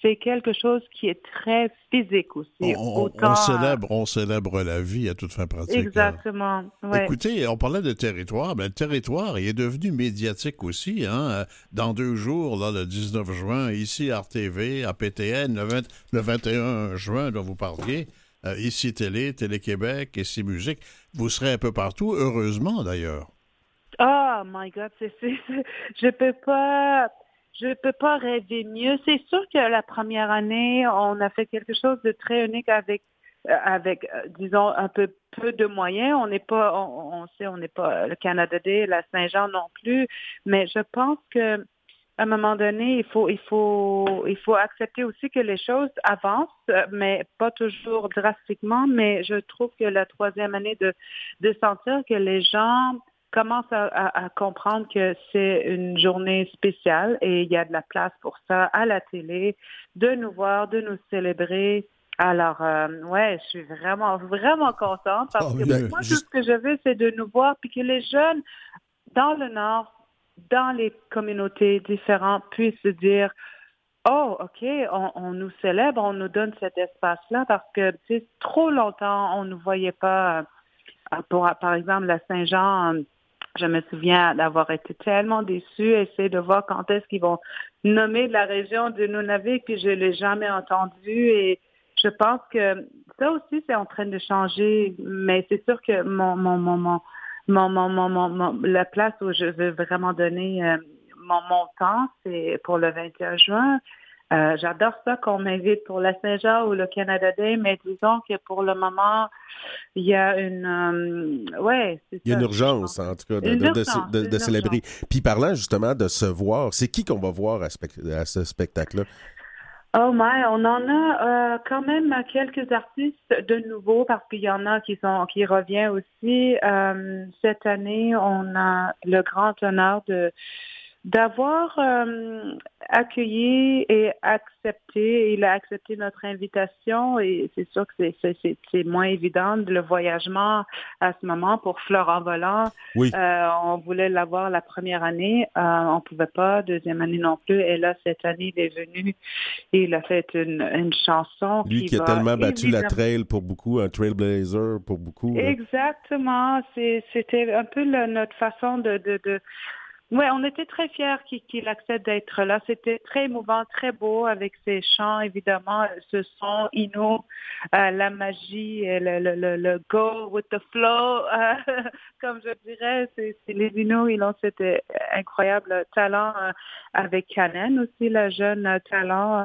c'est quelque chose qui est très physique aussi. On, célèbre, on célèbre la vie à toute fin pratique. Exactement. Écoutez, on parlait de territoire. Ben, le territoire il est devenu médiatique aussi. Hein? Dans deux jours, là, le 19 juin, ici RTV, à PTN, le, 21 juin dont vous parliez, euh, ici Télé, Télé-Québec, ici Musique. Vous serez un peu partout, heureusement d'ailleurs. Oh my God, c'est, je peux pas je ne peux pas rêver mieux. C'est sûr que la première année, on a fait quelque chose de très unique avec euh, avec, euh, disons, un peu peu de moyens. On n'est pas, on, sait, on n'est pas le Canada Day, la Saint-Jean non plus, mais je pense que à un moment donné, il faut, il faut, il faut accepter aussi que les choses avancent, mais pas toujours drastiquement. Mais je trouve que la troisième année de, de sentir que les gens commence à, comprendre que c'est une journée spéciale et il y a de la place pour ça à la télé, de nous voir, de nous célébrer. Alors, euh, ouais, je suis vraiment, vraiment contente parce ah que moi, tout ce que je veux, c'est de nous voir puis que les jeunes dans le Nord, dans les communautés différentes puissent se dire, oh, OK, on, on, nous célèbre, on nous donne cet espace-là parce que, tu sais, trop longtemps, on ne nous voyait pas, euh, pour, par exemple, la Saint-Jean, je me souviens d'avoir été tellement déçue, essayer de voir quand est-ce qu'ils vont nommer la région de Nunavik, puis je l'ai jamais entendu. Et je pense que ça aussi, c'est en train de changer. Mais c'est sûr que mon, mon, mon, mon, mon, mon, mon, la place où je veux vraiment donner euh, mon, mon temps, c'est pour le 21 juin. Euh, j'adore ça qu'on m'invite pour la Saint-Jean ou le Canada Day, mais disons que pour le moment, il y a une... Euh, ouais, Il y a une urgence, en tout cas, de, de, célébrer. Puis parlant justement de se voir, c'est qui qu'on va voir à, ce spectacle-là? Oh my, on en a euh, quand même quelques artistes de nouveau parce qu'il y en a qui sont qui reviennent aussi. cette année, on a le grand honneur de d'avoir euh, accueilli et accepté, il a accepté notre invitation et c'est sûr que c'est moins évident le voyagement à ce moment pour Florent Volant. Oui. Euh, on voulait l'avoir la première année, euh, on pouvait pas, deuxième année non plus et là cette année il est venu et il a fait une, une chanson. Lui qui, a tellement battu la trail pour beaucoup, un trailblazer pour beaucoup. Exactement, c'était un peu notre façon de, de, de oui, on était très fiers qu'il accepte d'être là. C'était très émouvant, très beau avec ses chants, évidemment, ce son Ino, euh, la magie, le, le, le, go with the flow, euh, [laughs] comme je dirais. C'est les Inuits, ils ont cet euh, incroyable talent avec Canen aussi, le jeune talent.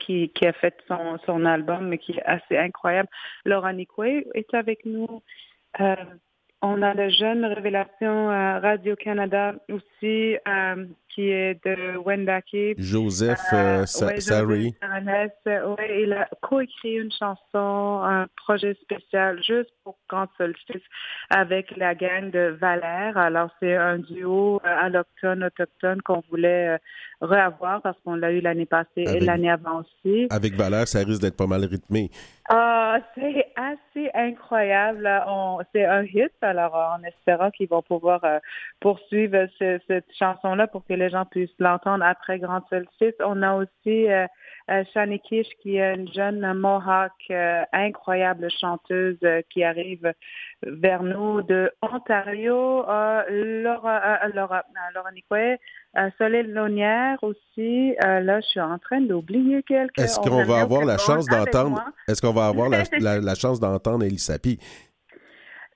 Qui, a fait son, album, mais qui est assez incroyable. Laura Nikwe est avec nous. On a la jeune révélation Radio-Canada aussi, euh, qui est de Wendake. Joseph euh, Sari. Ouais, il a coécrit une chanson, un projet spécial juste pour Grand Solstice avec la gang de Valère. Alors, c'est un duo allochtone, autochtone qu'on voulait reavoir parce qu'on l'a eu l'année passée et l'année avant aussi. Avec Valère, ça risque d'être pas mal rythmé. Ah, c'est assez incroyable. C'est un hit, alors en espérant qu'ils vont pouvoir euh, poursuivre cette chanson-là pour que les gens puissent l'entendre après Grand Solstice. On a aussi euh, euh Shani Kish, qui est une jeune Mohawk euh, incroyable chanteuse qui arrive vers nous de Ontario. Laura, Laura, Laura Soleil Lonière aussi. là, je suis en train d'oublier quelqu'un. Est-ce qu'on va avoir la chance d'entendre Est-ce qu'on va avoir la, [laughs] chance d'entendre Elisapi.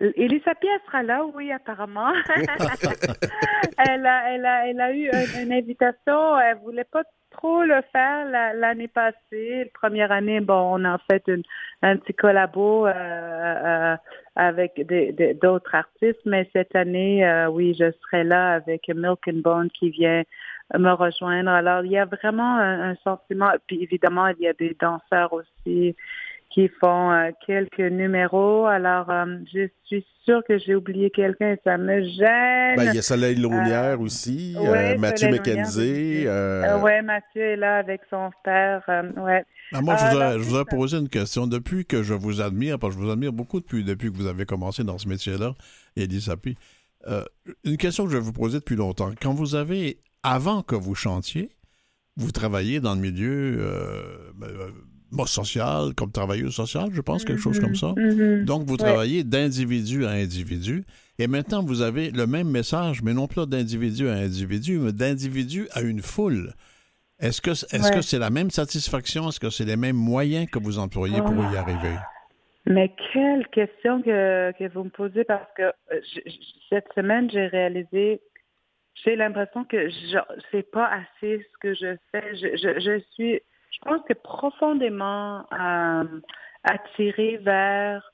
Elisapi, elle sera là, oui, apparemment. [laughs] elle, a, elle, a, elle a eu une, invitation. Elle voulait pas trop le faire l'année passée. La première année, bon, on a fait une, un petit collabo euh, euh, avec d'autres artistes, mais cette année, euh, oui, je serai là avec Milk and Bone qui vient me rejoindre. Alors, il y a vraiment un sentiment, puis évidemment, il y a des danseurs aussi qui font euh, quelques numéros. Alors, euh, je suis sûre que j'ai oublié quelqu'un et ça me gêne. Ben, il y a Soleil Launière euh, aussi, Mathieu McKenzie. Oui, Mathieu est là avec son père. ouais. Ah, moi, je voudrais, poser une question. Depuis que je vous admire, parce que je vous admire beaucoup depuis, depuis que vous avez commencé dans ce métier-là, Eddie Sapi, une question que je vais vous poser depuis longtemps. Quand vous avez, avant que vous chantiez, vous travaillez dans le milieu ben, social, comme travailleuse sociale, je pense, quelque chose comme ça. Mm-hmm. Mm-hmm. Donc, vous travaillez d'individu à individu. Et maintenant, vous avez le même message, mais non pas d'individu à individu, mais d'individu à une foule. Est-ce que est-ce que c'est la même satisfaction? Est-ce que c'est les mêmes moyens que vous employez pour y ah. arriver? Mais quelle question que, que vous me posez parce que euh, cette semaine, j'ai réalisé, j'ai l'impression que je c'est pas assez ce que je fais. Je, je, je suis je pense que profondément euh, attiré vers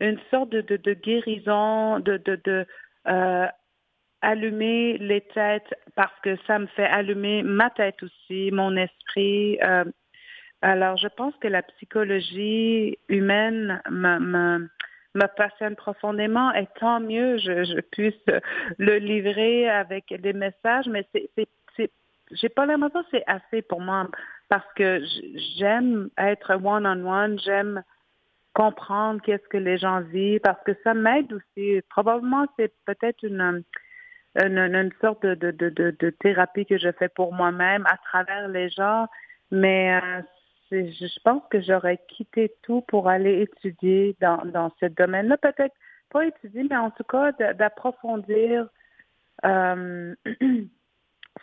une sorte de, de, guérison, de, de, de euh, allumer les têtes parce que ça me fait allumer ma tête aussi, mon esprit. Euh, alors, je pense que la psychologie humaine me, me, passionne profondément et tant mieux je, je puisse le livrer avec des messages, mais c'est, c'est, j'ai pas l'impression que c'est assez pour moi parce que j'aime être one-on-one, j'aime comprendre qu'est-ce que les gens vivent, parce que ça m'aide aussi. Probablement, c'est peut-être une, une, sorte de, de, de, de, thérapie que je fais pour moi-même à travers les gens, mais euh, je pense que j'aurais quitté tout pour aller étudier dans, dans ce domaine-là. Peut-être pas étudier, mais en tout cas d'approfondir euh, [clears throat]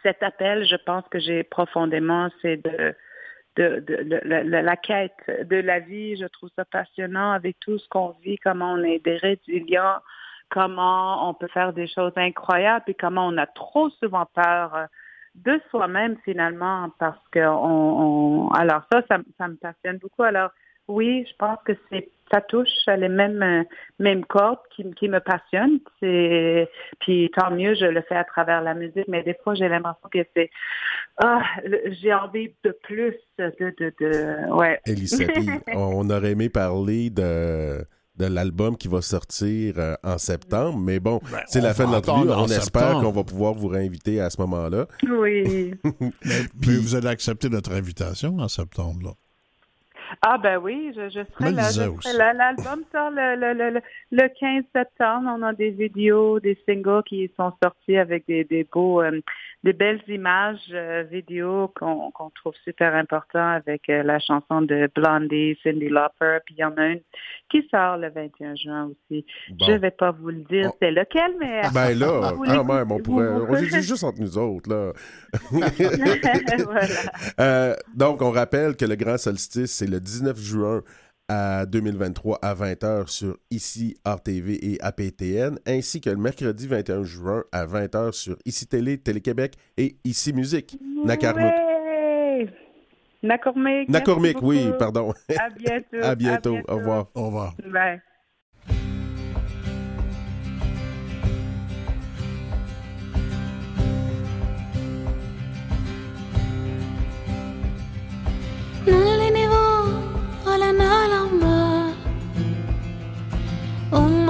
cet appel, je pense que j'ai profondément, c'est de, de, la quête de la vie. Je trouve ça passionnant avec tout ce qu'on vit, comment on est des résilients, comment on peut faire des choses incroyables et comment on a trop souvent peur euh, de soi-même finalement parce que on, alors ça, ça, ça me passionne beaucoup. Alors oui, je pense que c'est ça touche les mêmes euh, mêmes cordes qui, qui me passionnent. C'est puis tant mieux, je le fais à travers la musique, mais des fois j'ai l'impression que c'est ah, j'ai envie de plus de de, de ouais. [laughs] on aurait aimé parler de de l'album qui va sortir euh, en septembre. Mais bon, ben, c'est la fin de l'entrevue. On espère qu'on va pouvoir vous réinviter à ce moment-là. Oui. [laughs] Puis vous allez accepter notre invitation en septembre. Là. Ah ben oui, je, je serai là. L'album sort le, le, le, le, 15 septembre. On a des vidéos, des singles qui sont sortis avec des, des beaux, euh, des belles images euh, vidéo qu'on trouve super important avec euh, la chanson de Blondie, Cindy Lauper, puis il y en a une qui sort le 21 juin aussi. Je ne vais pas vous le dire c'est lequel, mais... [laughs] Ben là, quand même, on pourrait... On dit [laughs] juste entre nous autres, là. [laughs] voilà. donc, on rappelle que le grand solstice, c'est le 19 juin à 2023 à 20h sur ICI RTV et APTN, ainsi que le mercredi 21 juin à 20h sur ICI Télé, Télé-Québec et ICI Musique. Nakarnouk. Nakormik. Nakormik, oui, pardon. À bientôt. [laughs] à bientôt. Au revoir. Au revoir. Bye.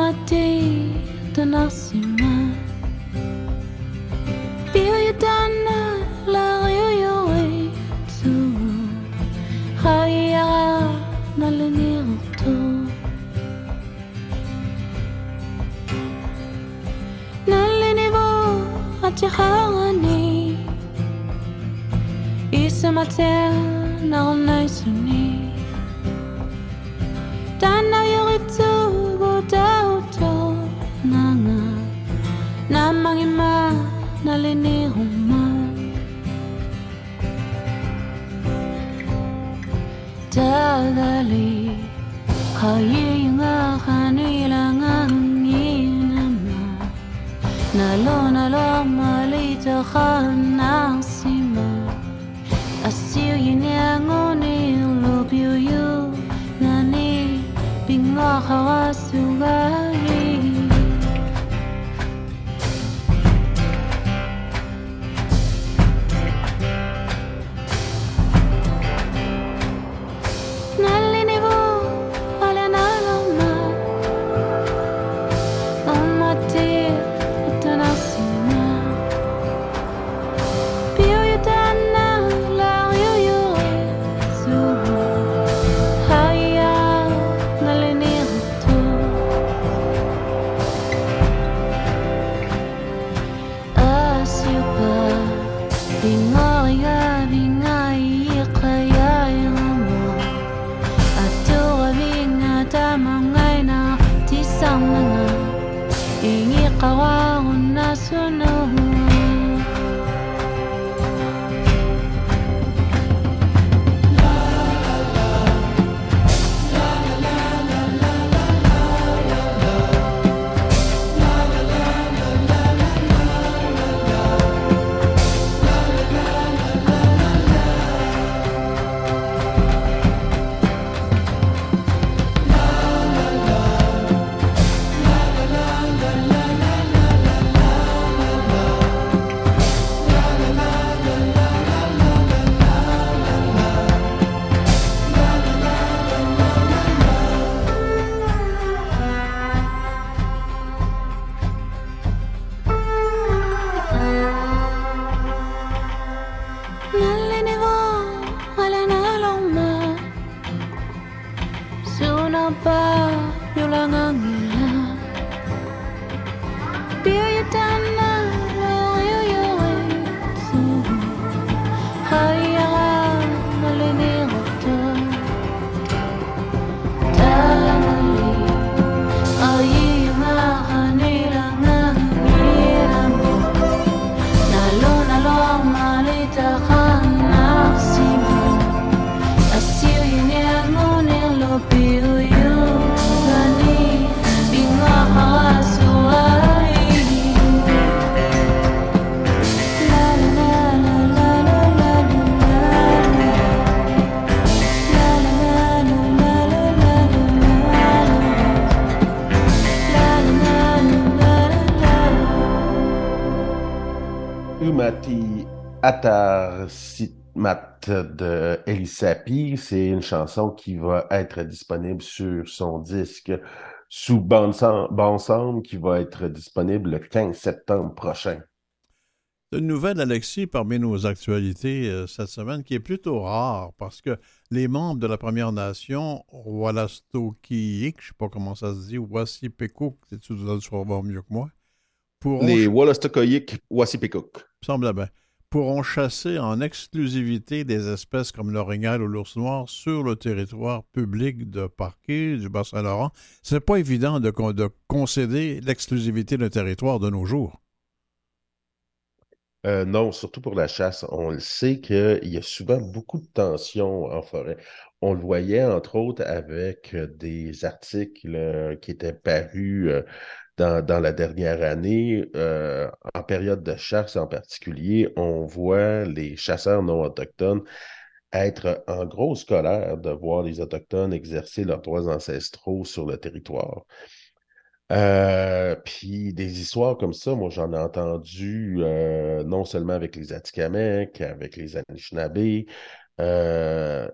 quality do nosso irmão. Biodana, la rioi, tu, raia, na lenirto. Na lenivo, atirarani, isso mater, não nasce ni. Dan na yoritza, Ang mga ima na linihong man Dadali Kayayungahan ilangang inama. Nalo nalo malita ka ng sima. Asiyo yinyangunin lupyo yu Nani bingwa kawasugan Sitmat de Elisapi, c'est une chanson qui va être disponible sur son disque sous Bon qui va être disponible le 15 septembre prochain. Une nouvelle, Alexis, parmi nos actualités euh, cette semaine qui est plutôt rare parce que les membres de la Première Nation, Wallastokiik, je ne sais pas comment ça se dit, Wassipekuk, tu dois le savoir mieux que moi, pourront, Les Wallastokoyik Wassipekuk. semble bien, pourront chasser en exclusivité des espèces comme l'orignal ou l'ours noir sur le territoire public de Parquet, du Bas-Saint-Laurent. C'est pas évident de, con- de concéder l'exclusivité d'un territoire de nos jours. Euh, non, surtout pour la chasse. On le sait qu'il y a souvent beaucoup de tensions en forêt. On le voyait, entre autres, avec des articles euh, qui étaient parus euh, dans, la dernière année. Euh, en période de chasse en particulier, on voit les chasseurs non autochtones être en grosse colère de voir les Autochtones exercer leurs droits ancestraux sur le territoire. Euh, puis des histoires comme ça, moi j'en ai entendu euh, non seulement avec les Atikamekw, avec les Anishinabés. Euh,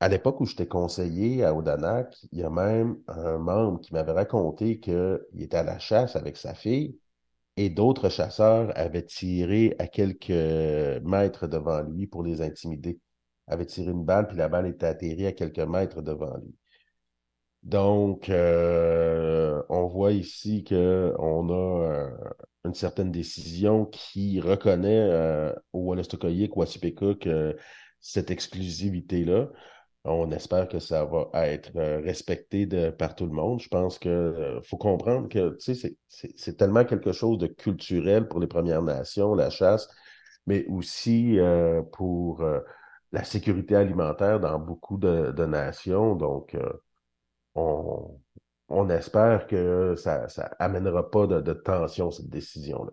à l'époque où j'étais conseiller à Odanak, il y a même un membre qui m'avait raconté qu'il était à la chasse avec sa fille et d'autres chasseurs avaient tiré à quelques mètres devant lui pour les intimider. Avaient tiré une balle, puis la balle était atterrie à quelques mètres devant lui. Donc, euh, on voit ici qu'on a euh, une certaine décision qui reconnaît euh, au Wolastoqiyik, Wassipekuk, euh, cette exclusivité-là. On espère que ça va être euh, respecté par tout le monde. Je pense qu'il faut comprendre que c'est tellement quelque chose de culturel pour les Premières Nations, la chasse, mais aussi pour la sécurité alimentaire dans beaucoup de, nations. Donc, on, espère que ça n'amènera pas de, tension, cette décision-là.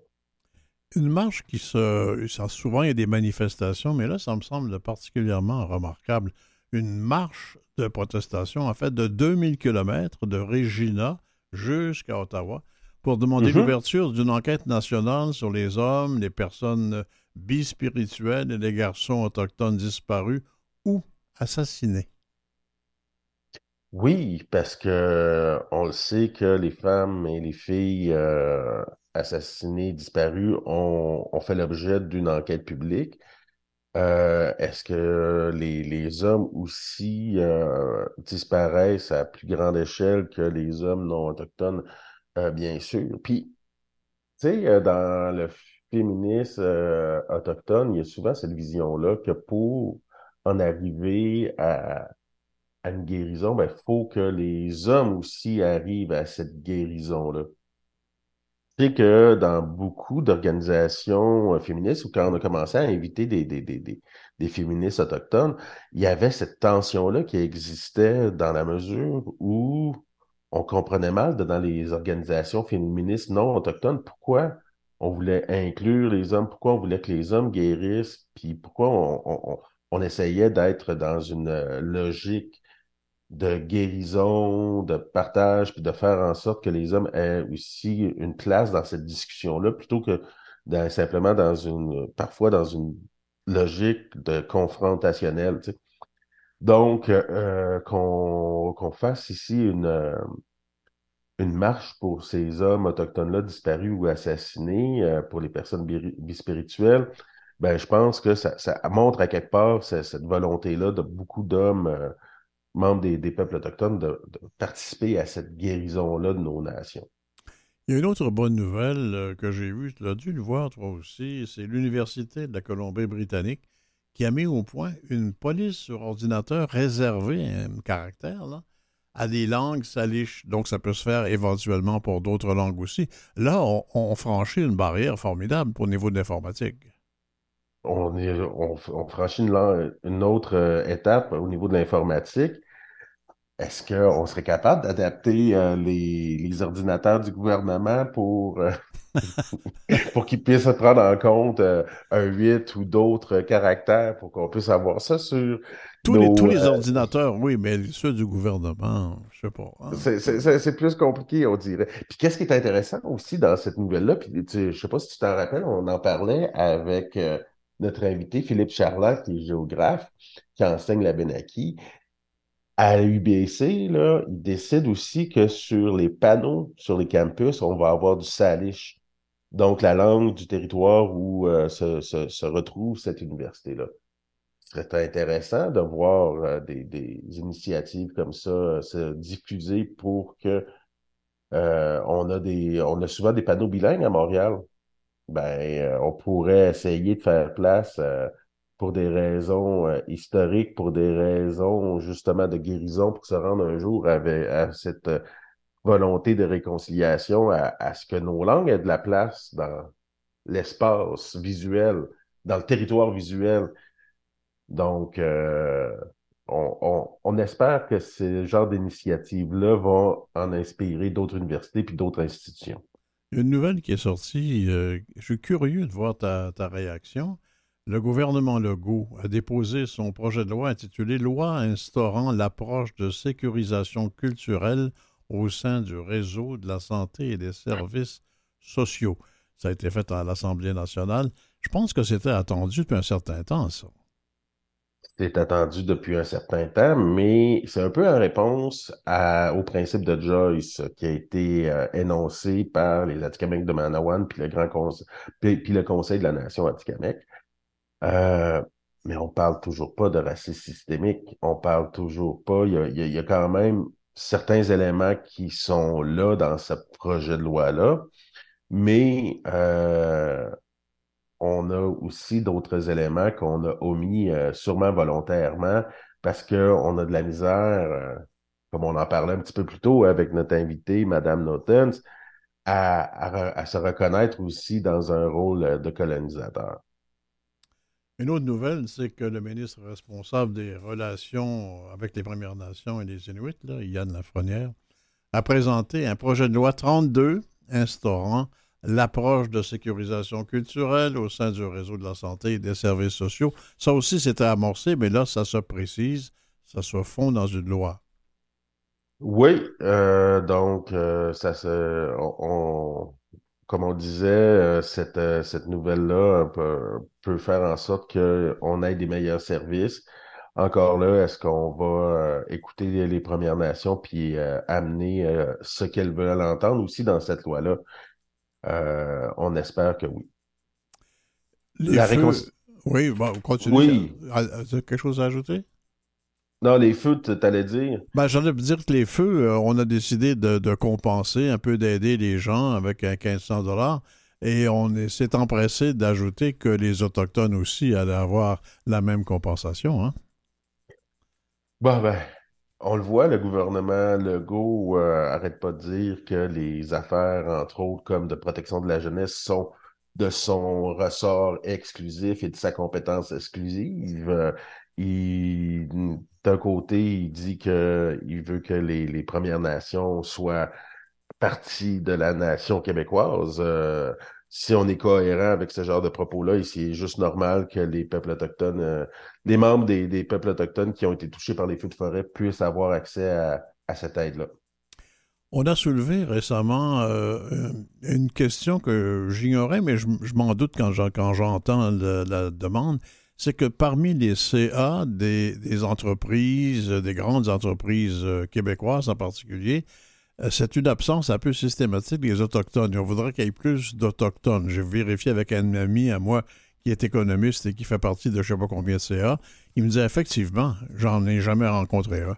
Une marche qui se. Souvent, il y a des manifestations, mais là, ça me semble particulièrement remarquable. Une marche de protestation, en fait, de 2000 km de Regina jusqu'à Ottawa pour demander mm -hmm. l'ouverture d'une enquête nationale sur les hommes, les personnes bispirituelles et les garçons autochtones disparus ou assassinés. Oui, parce que on le sait que les femmes et les filles euh, assassinées, disparues ont, ont fait l'objet d'une enquête publique. Euh, Est-ce que les, les, hommes aussi euh, disparaissent à plus grande échelle que les hommes non autochtones? Euh, bien sûr. Puis, tu sais, dans le féminisme autochtone, il y a souvent cette vision-là que pour en arriver à à une guérison, il ben, faut que les hommes aussi arrivent à cette guérison-là. Sais que dans beaucoup d'organisations euh, féministes, ou quand on a commencé à inviter des, des, des, des féministes autochtones, il y avait cette tension-là qui existait dans la mesure où on comprenait mal dans les organisations féministes non autochtones pourquoi on voulait inclure les hommes, pourquoi on voulait que les hommes guérissent, puis pourquoi on, on, on essayait d'être dans une euh, logique de guérison, de partage, puis de faire en sorte que les hommes aient aussi une place dans cette discussion-là, plutôt que simplement dans une, parfois dans une logique de confrontationnelle. Tu sais. Donc, euh, qu'on fasse ici une, euh, une marche pour ces hommes autochtones-là disparus ou assassinés, euh, pour les personnes bispirituelles, ben, je pense que ça, ça montre à quelque part cette, cette volonté-là de beaucoup d'hommes euh, membres des, peuples autochtones de, participer à cette guérison-là de nos nations. Il y a une autre bonne nouvelle euh, que j'ai vue, tu l'as dû le voir toi aussi, c'est l'Université de la Colombie-Britannique qui a mis au point une police sur ordinateur réservée, un caractère, à des langues saliches. Donc, ça peut se faire éventuellement pour d'autres langues aussi. Là, on, on franchit une barrière formidable le niveau de l'informatique on, est, on, on franchit une, une autre euh, étape au niveau de l'informatique. Est-ce qu'on serait capable d'adapter euh, les, les, ordinateurs du gouvernement pour, euh, [laughs] pour qu'ils puissent prendre en compte un 8 ou d'autres caractères pour qu'on puisse avoir ça sur. Tous, nos, les, tous les ordinateurs, oui, mais ceux du gouvernement, je sais pas. Hein. C'est plus compliqué, on dirait. Puis qu'est-ce qui est intéressant aussi dans cette nouvelle-là, puis tu, je sais pas si tu t'en rappelles, on en parlait avec notre invité, Philippe Charlotte, qui est géographe, qui enseigne la Benaki. À l'UBC, il décide aussi que sur les panneaux, sur les campus, on va avoir du salish. Donc, la langue du territoire où euh, se, retrouve cette université-là. Ce serait intéressant de voir euh, des, initiatives comme ça euh, se diffuser pour que on a des on a souvent des panneaux bilingues à Montréal ben, euh, on pourrait essayer de faire place euh, pour des raisons euh, historiques, pour des raisons justement de guérison, pour se rendre un jour avec, à cette volonté de réconciliation, à, ce que nos langues aient de la place dans l'espace visuel, dans le territoire visuel. Donc, on, on, on, espère que ce genre d'initiatives-là vont en inspirer d'autres universités puis d'autres institutions. Une nouvelle qui est sortie, euh, je suis curieux de voir ta, ta, réaction. Le gouvernement Legault a déposé son projet de loi intitulé Loi instaurant l'approche de sécurisation culturelle au sein du réseau de la santé et des services sociaux. Ça a été fait à l'Assemblée nationale. Je pense que c'était attendu depuis un certain temps, ça c'est attendu depuis un certain temps, mais c'est un peu en réponse à, au principe de Joyce qui a été euh, énoncé par les Atikamekw de Manawan puis le grand conseil, puis, le Conseil de la Nation Atikamekw. Euh, mais on parle toujours pas de racisme systémique. On parle toujours pas. Il y a, y a quand même certains éléments qui sont là dans ce projet de loi-là. mais euh, on a aussi d'autres éléments qu'on a omis euh, sûrement volontairement parce qu'on a de la misère, euh, comme on en parlait un petit peu plus tôt avec notre invitée, Madame Notens, à, se reconnaître aussi dans un rôle de colonisateur. Une autre nouvelle, c'est que le ministre responsable des relations avec les Premières Nations et les Inuits, Yann Lafrenière, a présenté un projet de loi 32 instaurant l'approche de sécurisation culturelle au sein du réseau de la santé et des services sociaux. Ça aussi, c'était amorcé, mais là, ça se précise, ça se fond dans une loi. Oui, euh, donc euh, ça se, comme on disait, euh, cette, cette nouvelle-là peut, peut faire en sorte qu'on ait des meilleurs services. Encore là, est-ce qu'on va écouter les, Premières Nations puis amener ce qu'elles veulent entendre aussi dans cette loi-là? Euh, on espère que oui. Les La feux-. Oui, bon, continue. Oui. Ah, tu as quelque chose à ajouter? Non, les feux, tu allais dire? Ben, J'allais dire que les feux, euh, on a décidé de, de compenser, un peu d'aider les gens avec un 1500 dollars. Et on est- s'est empressé d'ajouter que les Autochtones aussi allaient avoir la même compensation. Hein? Bon, ben, on le voit, le gouvernement Legault euh, arrête pas de dire que les affaires, entre autres, comme de protection de la jeunesse, sont de son ressort exclusif et de sa compétence exclusive. Euh, d'un côté, il dit que il veut que les, les Premières Nations soient partie de la nation québécoise. Euh, si on est cohérent avec ce genre de propos-là, c'est juste normal que les peuples autochtones, euh, les membres des, peuples autochtones qui ont été touchés par les feux de forêt puissent avoir accès à, à cette aide-là. On a soulevé récemment euh, une question que j'ignorais, mais je, m'en doute quand j'en- quand j'entends la demande. C'est que parmi les CA des, entreprises, des grandes entreprises euh, québécoises en particulier, c'est une absence un peu systématique des Autochtones. Et on voudrait qu'il y ait plus d'Autochtones. J'ai vérifié avec un ami à moi qui est économiste et qui fait partie de je ne sais pas combien de CA. Il me disait effectivement, j'en ai jamais rencontré un.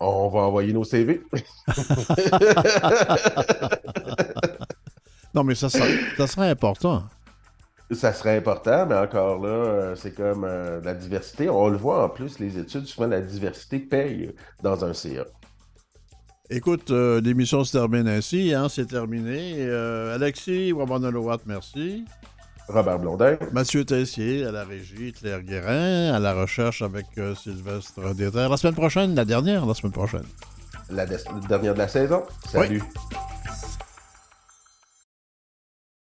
On va envoyer nos CV. [laughs] Non, mais ça serait, ça serait important. Ça serait important, mais encore là, euh, c'est comme euh, la diversité. On le voit en plus, les études, souvent la diversité paye dans un CA. Écoute, euh, l'émission se termine ainsi, hein, c'est terminé. Euh, Alexis Wabanolowat, merci. Robert Blondin. Mathieu Tessier à la régie, Claire Guérin, à la recherche avec euh, Sylvestre Déterre. La semaine prochaine, la dernière, la semaine prochaine. La, dernière de la saison. Salut. Oui.